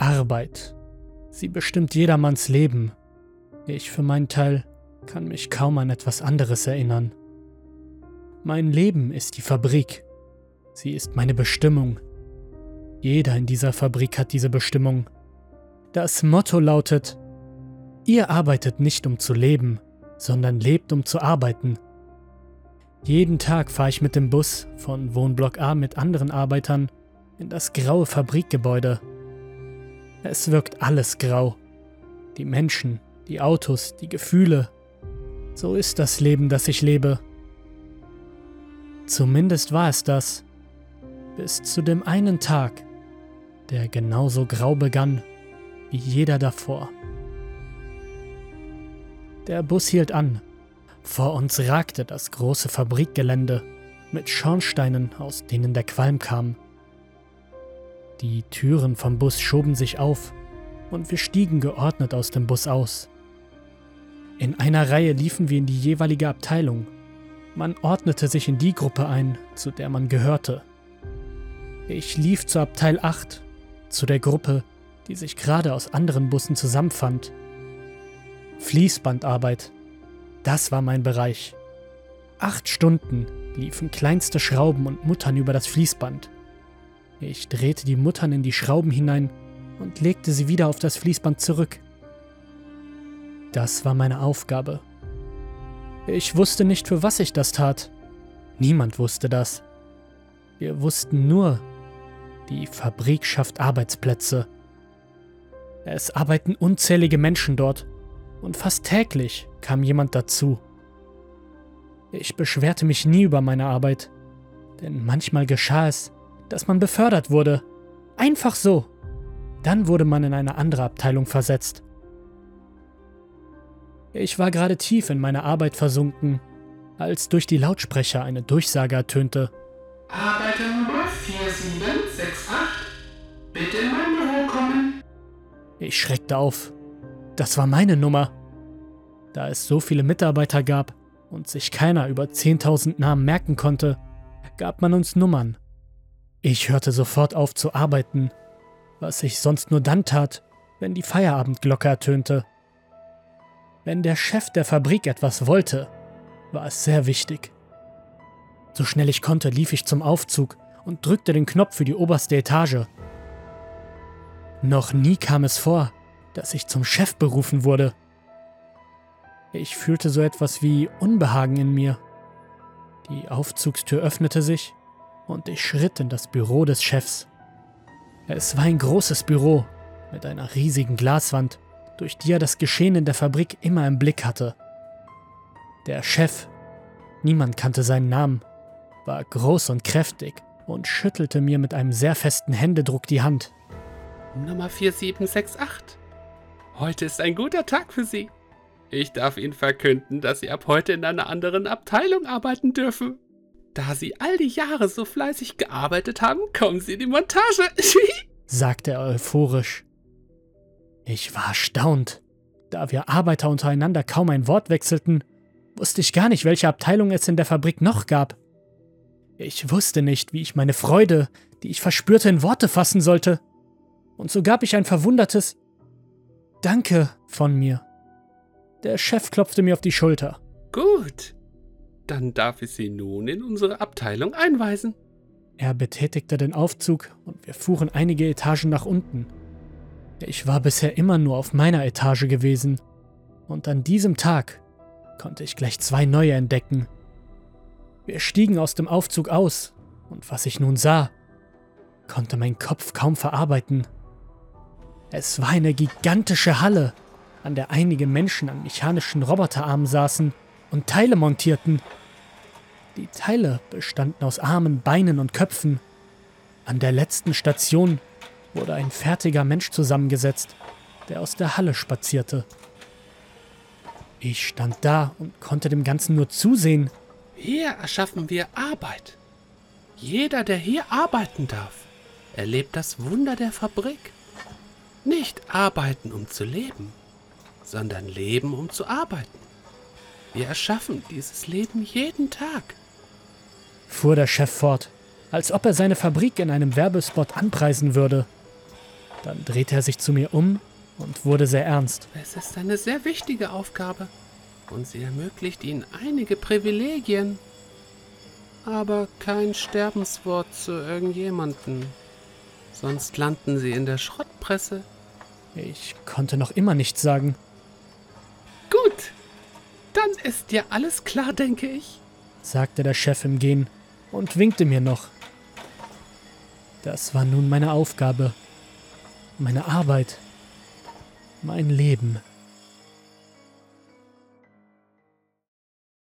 Arbeit. Sie bestimmt jedermanns Leben. Ich für meinen Teil kann mich kaum an etwas anderes erinnern. Mein Leben ist die Fabrik. Sie ist meine Bestimmung. Jeder in dieser Fabrik hat diese Bestimmung. Das Motto lautet, ihr arbeitet nicht um zu leben, sondern lebt um zu arbeiten. Jeden Tag fahre ich mit dem Bus von Wohnblock A mit anderen Arbeitern in das graue Fabrikgebäude. Es wirkt alles grau. Die Menschen, die Autos, die Gefühle. So ist das Leben, das ich lebe. Zumindest war es das. Bis zu dem einen Tag, der genauso grau begann wie jeder davor. Der Bus hielt an. Vor uns ragte das große Fabrikgelände mit Schornsteinen, aus denen der Qualm kam. Die Türen vom Bus schoben sich auf und wir stiegen geordnet aus dem Bus aus. In einer Reihe liefen wir in die jeweilige Abteilung. Man ordnete sich in die Gruppe ein, zu der man gehörte. Ich lief zur Abteil 8, zu der Gruppe, die sich gerade aus anderen Bussen zusammenfand. Fließbandarbeit, das war mein Bereich. Acht Stunden liefen kleinste Schrauben und Muttern über das Fließband. Ich drehte die Muttern in die Schrauben hinein und legte sie wieder auf das Fließband zurück. Das war meine Aufgabe. Ich wusste nicht, für was ich das tat. Niemand wusste das. Wir wussten nur, die Fabrik schafft Arbeitsplätze. Es arbeiten unzählige Menschen dort und fast täglich kam jemand dazu. Ich beschwerte mich nie über meine Arbeit, denn manchmal geschah es, dass man befördert wurde. Einfach so. Dann wurde man in eine andere Abteilung versetzt. Ich war gerade tief in meine Arbeit versunken, als durch die Lautsprecher eine Durchsage ertönte. Arbeiter Nummer 4768, bitte in mein Büro kommen. Ich schreckte auf. Das war meine Nummer. Da es so viele Mitarbeiter gab und sich keiner über 10.000 Namen merken konnte, gab man uns Nummern ich hörte sofort auf zu arbeiten, was ich sonst nur dann tat, wenn die Feierabendglocke ertönte. Wenn der Chef der Fabrik etwas wollte, war es sehr wichtig. So schnell ich konnte, lief ich zum Aufzug und drückte den Knopf für die oberste Etage. Noch nie kam es vor, dass ich zum Chef berufen wurde. Ich fühlte so etwas wie Unbehagen in mir. Die Aufzugstür öffnete sich und ich schritt in das Büro des Chefs. Es war ein großes Büro mit einer riesigen Glaswand, durch die er das Geschehen in der Fabrik immer im Blick hatte. Der Chef, niemand kannte seinen Namen, war groß und kräftig und schüttelte mir mit einem sehr festen Händedruck die Hand. Nummer 4768. Heute ist ein guter Tag für Sie. Ich darf Ihnen verkünden, dass Sie ab heute in einer anderen Abteilung arbeiten dürfen. Da Sie all die Jahre so fleißig gearbeitet haben, kommen Sie in die Montage, sagte er euphorisch. Ich war erstaunt. Da wir Arbeiter untereinander kaum ein Wort wechselten, wusste ich gar nicht, welche Abteilung es in der Fabrik noch gab. Ich wusste nicht, wie ich meine Freude, die ich verspürte, in Worte fassen sollte. Und so gab ich ein verwundertes Danke von mir. Der Chef klopfte mir auf die Schulter. Gut, dann darf ich Sie nun in unsere Abteilung einweisen. Er betätigte den Aufzug und wir fuhren einige Etagen nach unten. Ich war bisher immer nur auf meiner Etage gewesen und an diesem Tag konnte ich gleich zwei neue entdecken. Wir stiegen aus dem Aufzug aus und was ich nun sah, konnte mein Kopf kaum verarbeiten. Es war eine gigantische Halle, an der einige Menschen an mechanischen Roboterarmen saßen und Teile montierten. Die Teile bestanden aus Armen, Beinen und Köpfen. An der letzten Station wurde ein fertiger Mensch zusammengesetzt, der aus der Halle spazierte. Ich stand da und konnte dem Ganzen nur zusehen. Hier erschaffen wir Arbeit. Jeder, der hier arbeiten darf, erlebt das Wunder der Fabrik. Nicht arbeiten, um zu leben, sondern leben, um zu arbeiten. Wir erschaffen dieses Leben jeden Tag fuhr der Chef fort, als ob er seine Fabrik in einem Werbespot anpreisen würde. Dann drehte er sich zu mir um und wurde sehr ernst. Es ist eine sehr wichtige Aufgabe und sie ermöglicht Ihnen einige Privilegien, aber kein Sterbenswort zu irgendjemanden. Sonst landen Sie in der Schrottpresse. Ich konnte noch immer nichts sagen. Gut, dann ist dir alles klar, denke ich. sagte der Chef im Gehen und winkte mir noch. Das war nun meine Aufgabe, meine Arbeit, mein Leben.